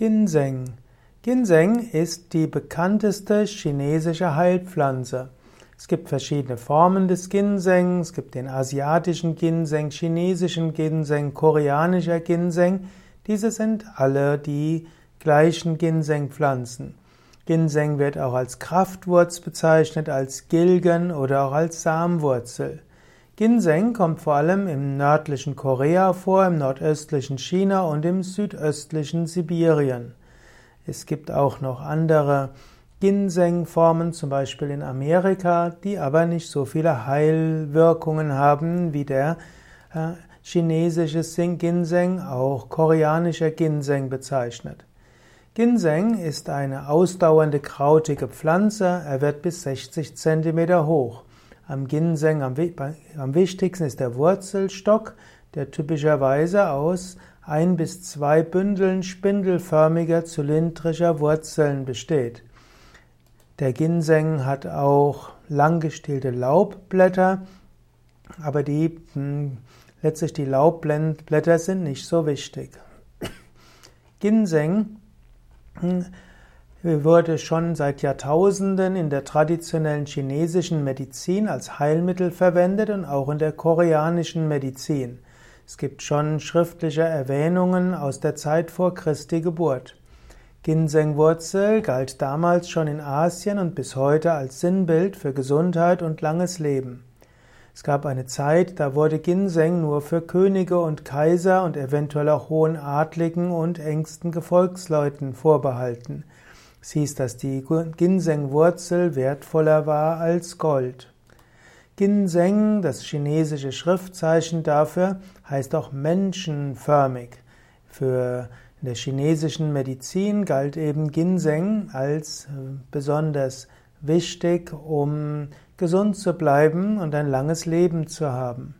Ginseng. Ginseng ist die bekannteste chinesische Heilpflanze. Es gibt verschiedene Formen des Ginseng. Es gibt den asiatischen Ginseng, chinesischen Ginseng, koreanischer Ginseng. Diese sind alle die gleichen Ginsengpflanzen. Ginseng wird auch als Kraftwurz bezeichnet, als Gilgen oder auch als Samwurzel. Ginseng kommt vor allem im nördlichen Korea vor, im nordöstlichen China und im südöstlichen Sibirien. Es gibt auch noch andere Ginseng-Formen, zum Beispiel in Amerika, die aber nicht so viele Heilwirkungen haben wie der äh, chinesische Ginseng, auch koreanischer Ginseng bezeichnet. Ginseng ist eine ausdauernde krautige Pflanze, er wird bis 60 cm hoch. Am Ginseng am, am wichtigsten ist der Wurzelstock, der typischerweise aus ein bis zwei Bündeln spindelförmiger zylindrischer Wurzeln besteht. Der Ginseng hat auch langgestielte Laubblätter, aber die hm, letztlich die Laubblätter sind nicht so wichtig. Ginseng hm, wurde schon seit Jahrtausenden in der traditionellen chinesischen Medizin als Heilmittel verwendet und auch in der koreanischen Medizin. Es gibt schon schriftliche Erwähnungen aus der Zeit vor Christi Geburt. Ginsengwurzel galt damals schon in Asien und bis heute als Sinnbild für Gesundheit und langes Leben. Es gab eine Zeit, da wurde Ginseng nur für Könige und Kaiser und eventuell auch hohen Adligen und engsten Gefolgsleuten vorbehalten. Hieß, dass die Ginsengwurzel wertvoller war als Gold. Ginseng, das chinesische Schriftzeichen dafür, heißt auch menschenförmig. Für in der chinesischen Medizin galt eben Ginseng als äh, besonders wichtig, um gesund zu bleiben und ein langes Leben zu haben.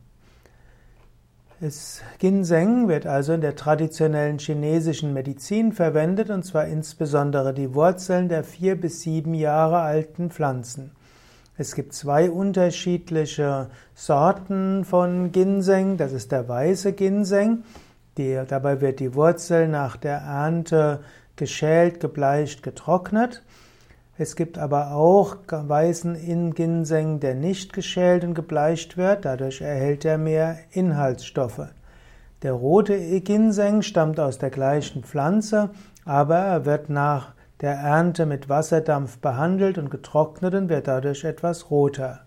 Das Ginseng wird also in der traditionellen chinesischen Medizin verwendet, und zwar insbesondere die Wurzeln der vier bis sieben Jahre alten Pflanzen. Es gibt zwei unterschiedliche Sorten von Ginseng. Das ist der weiße Ginseng. Die, dabei wird die Wurzel nach der Ernte geschält, gebleicht, getrocknet. Es gibt aber auch weißen in Ginseng, der nicht geschält und gebleicht wird, dadurch erhält er mehr Inhaltsstoffe. Der rote Ginseng stammt aus der gleichen Pflanze, aber er wird nach der Ernte mit Wasserdampf behandelt und getrocknet und wird dadurch etwas roter.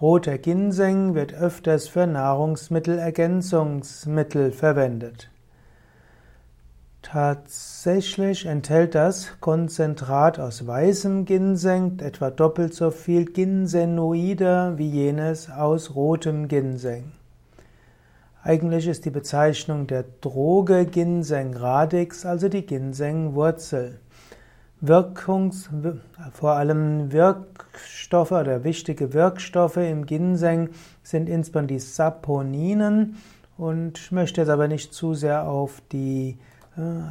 Roter Ginseng wird öfters für Nahrungsmittelergänzungsmittel verwendet. Tatsächlich enthält das Konzentrat aus weißem Ginseng etwa doppelt so viel Ginsenoide wie jenes aus rotem Ginseng. Eigentlich ist die Bezeichnung der Droge Ginseng radix, also die Ginsengwurzel. Wirkungs, vor allem Wirkstoffe oder wichtige Wirkstoffe im Ginseng sind insbesondere die Saponinen und ich möchte jetzt aber nicht zu sehr auf die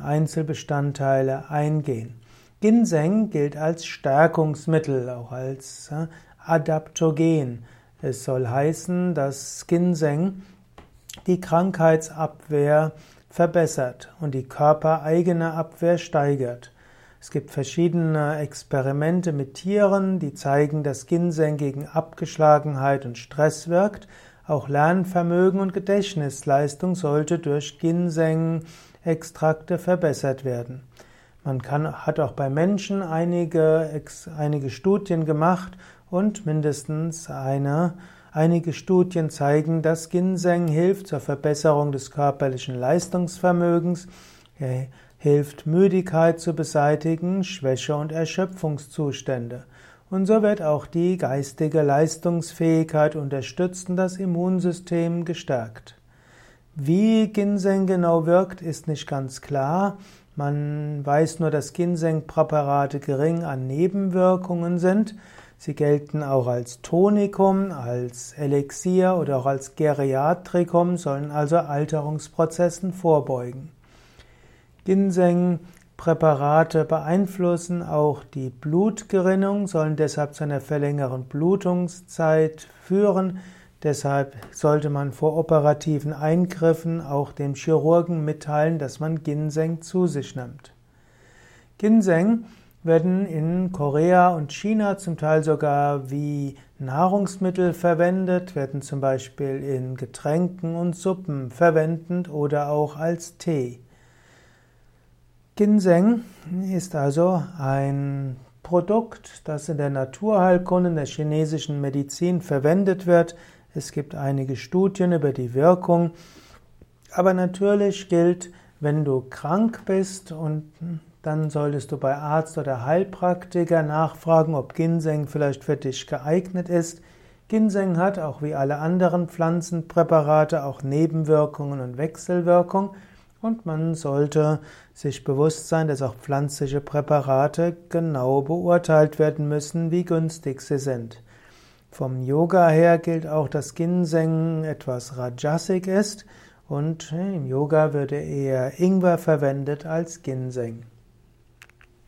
Einzelbestandteile eingehen. Ginseng gilt als Stärkungsmittel, auch als äh, Adaptogen. Es soll heißen, dass Ginseng die Krankheitsabwehr verbessert und die körpereigene Abwehr steigert. Es gibt verschiedene Experimente mit Tieren, die zeigen, dass Ginseng gegen Abgeschlagenheit und Stress wirkt. Auch Lernvermögen und Gedächtnisleistung sollte durch Ginseng Extrakte verbessert werden. Man kann, hat auch bei Menschen einige, einige Studien gemacht und mindestens eine, einige Studien zeigen, dass Ginseng hilft zur Verbesserung des körperlichen Leistungsvermögens, er hilft Müdigkeit zu beseitigen, Schwäche und Erschöpfungszustände. Und so wird auch die geistige Leistungsfähigkeit unterstützt und das Immunsystem gestärkt. Wie Ginseng genau wirkt, ist nicht ganz klar. Man weiß nur, dass Ginseng-Präparate gering an Nebenwirkungen sind. Sie gelten auch als Tonikum, als Elixier oder auch als Geriatrikum, sollen also Alterungsprozessen vorbeugen. Ginseng-Präparate beeinflussen auch die Blutgerinnung, sollen deshalb zu einer verlängerten Blutungszeit führen. Deshalb sollte man vor operativen Eingriffen auch dem Chirurgen mitteilen, dass man Ginseng zu sich nimmt. Ginseng werden in Korea und China zum Teil sogar wie Nahrungsmittel verwendet, werden zum Beispiel in Getränken und Suppen verwendet oder auch als Tee. Ginseng ist also ein Produkt, das in der Naturheilkunde, in der chinesischen Medizin verwendet wird. Es gibt einige Studien über die Wirkung. Aber natürlich gilt, wenn du krank bist und dann solltest du bei Arzt oder Heilpraktiker nachfragen, ob Ginseng vielleicht für dich geeignet ist. Ginseng hat auch wie alle anderen Pflanzenpräparate auch Nebenwirkungen und Wechselwirkungen und man sollte sich bewusst sein, dass auch pflanzliche Präparate genau beurteilt werden müssen, wie günstig sie sind. Vom Yoga her gilt auch, dass Ginseng etwas Rajasik ist und im Yoga würde eher Ingwer verwendet als Ginseng.